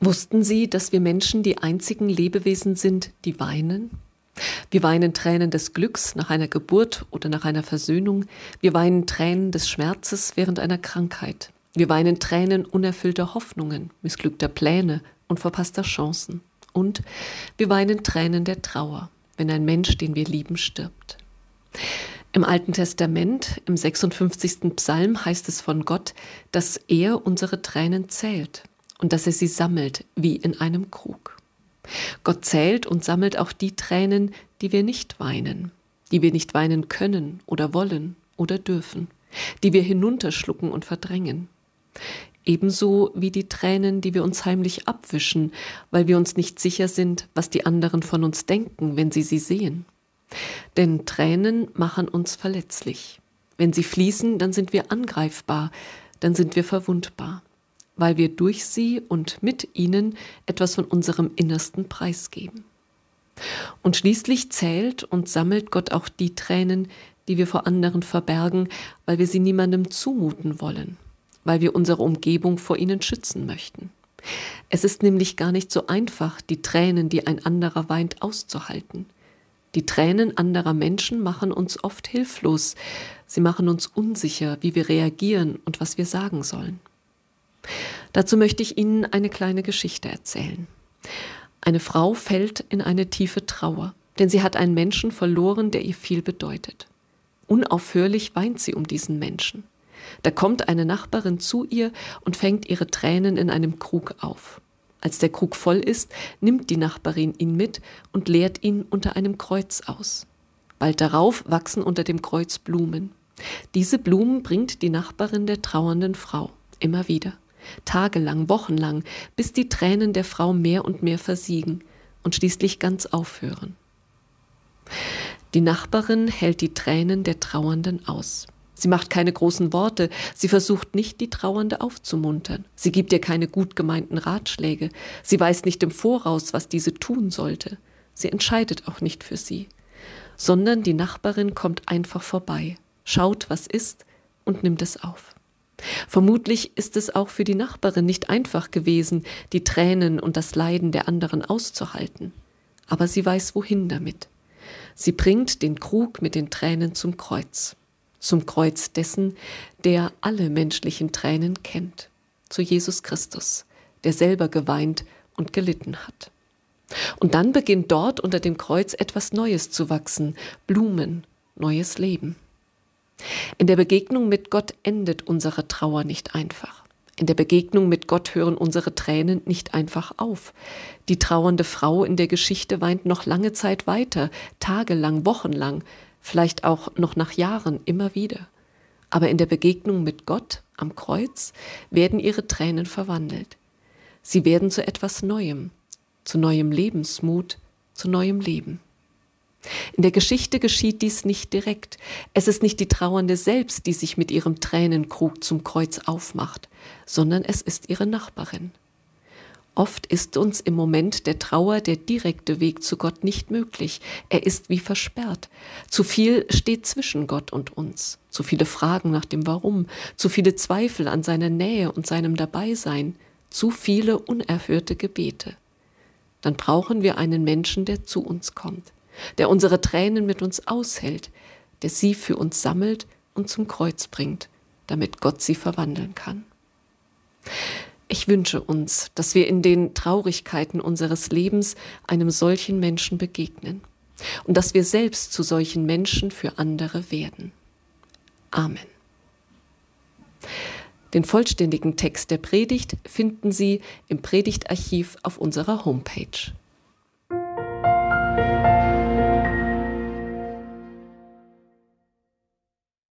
Wussten Sie, dass wir Menschen die einzigen Lebewesen sind, die weinen? Wir weinen Tränen des Glücks nach einer Geburt oder nach einer Versöhnung. Wir weinen Tränen des Schmerzes während einer Krankheit. Wir weinen Tränen unerfüllter Hoffnungen, missglückter Pläne und verpasster Chancen. Und wir weinen Tränen der Trauer, wenn ein Mensch, den wir lieben, stirbt. Im Alten Testament, im 56. Psalm heißt es von Gott, dass er unsere Tränen zählt und dass er sie sammelt wie in einem Krug. Gott zählt und sammelt auch die Tränen, die wir nicht weinen, die wir nicht weinen können oder wollen oder dürfen, die wir hinunterschlucken und verdrängen. Ebenso wie die Tränen, die wir uns heimlich abwischen, weil wir uns nicht sicher sind, was die anderen von uns denken, wenn sie sie sehen. Denn Tränen machen uns verletzlich. Wenn sie fließen, dann sind wir angreifbar, dann sind wir verwundbar weil wir durch sie und mit ihnen etwas von unserem Innersten preisgeben. Und schließlich zählt und sammelt Gott auch die Tränen, die wir vor anderen verbergen, weil wir sie niemandem zumuten wollen, weil wir unsere Umgebung vor ihnen schützen möchten. Es ist nämlich gar nicht so einfach, die Tränen, die ein anderer weint, auszuhalten. Die Tränen anderer Menschen machen uns oft hilflos, sie machen uns unsicher, wie wir reagieren und was wir sagen sollen. Dazu möchte ich Ihnen eine kleine Geschichte erzählen. Eine Frau fällt in eine tiefe Trauer, denn sie hat einen Menschen verloren, der ihr viel bedeutet. Unaufhörlich weint sie um diesen Menschen. Da kommt eine Nachbarin zu ihr und fängt ihre Tränen in einem Krug auf. Als der Krug voll ist, nimmt die Nachbarin ihn mit und leert ihn unter einem Kreuz aus. Bald darauf wachsen unter dem Kreuz Blumen. Diese Blumen bringt die Nachbarin der trauernden Frau immer wieder tagelang, wochenlang, bis die Tränen der Frau mehr und mehr versiegen und schließlich ganz aufhören. Die Nachbarin hält die Tränen der Trauernden aus. Sie macht keine großen Worte, sie versucht nicht, die Trauernde aufzumuntern, sie gibt ihr keine gut gemeinten Ratschläge, sie weiß nicht im Voraus, was diese tun sollte, sie entscheidet auch nicht für sie, sondern die Nachbarin kommt einfach vorbei, schaut, was ist und nimmt es auf. Vermutlich ist es auch für die Nachbarin nicht einfach gewesen, die Tränen und das Leiden der anderen auszuhalten. Aber sie weiß wohin damit. Sie bringt den Krug mit den Tränen zum Kreuz, zum Kreuz dessen, der alle menschlichen Tränen kennt, zu Jesus Christus, der selber geweint und gelitten hat. Und dann beginnt dort unter dem Kreuz etwas Neues zu wachsen, Blumen, neues Leben. In der Begegnung mit Gott endet unsere Trauer nicht einfach. In der Begegnung mit Gott hören unsere Tränen nicht einfach auf. Die trauernde Frau in der Geschichte weint noch lange Zeit weiter, tagelang, wochenlang, vielleicht auch noch nach Jahren immer wieder. Aber in der Begegnung mit Gott am Kreuz werden ihre Tränen verwandelt. Sie werden zu etwas Neuem, zu neuem Lebensmut, zu neuem Leben. In der Geschichte geschieht dies nicht direkt. Es ist nicht die Trauernde selbst, die sich mit ihrem Tränenkrug zum Kreuz aufmacht, sondern es ist ihre Nachbarin. Oft ist uns im Moment der Trauer der direkte Weg zu Gott nicht möglich. Er ist wie versperrt. Zu viel steht zwischen Gott und uns. Zu viele Fragen nach dem Warum, zu viele Zweifel an seiner Nähe und seinem Dabeisein, zu viele unerhörte Gebete. Dann brauchen wir einen Menschen, der zu uns kommt der unsere Tränen mit uns aushält, der sie für uns sammelt und zum Kreuz bringt, damit Gott sie verwandeln kann. Ich wünsche uns, dass wir in den Traurigkeiten unseres Lebens einem solchen Menschen begegnen und dass wir selbst zu solchen Menschen für andere werden. Amen. Den vollständigen Text der Predigt finden Sie im Predigtarchiv auf unserer Homepage.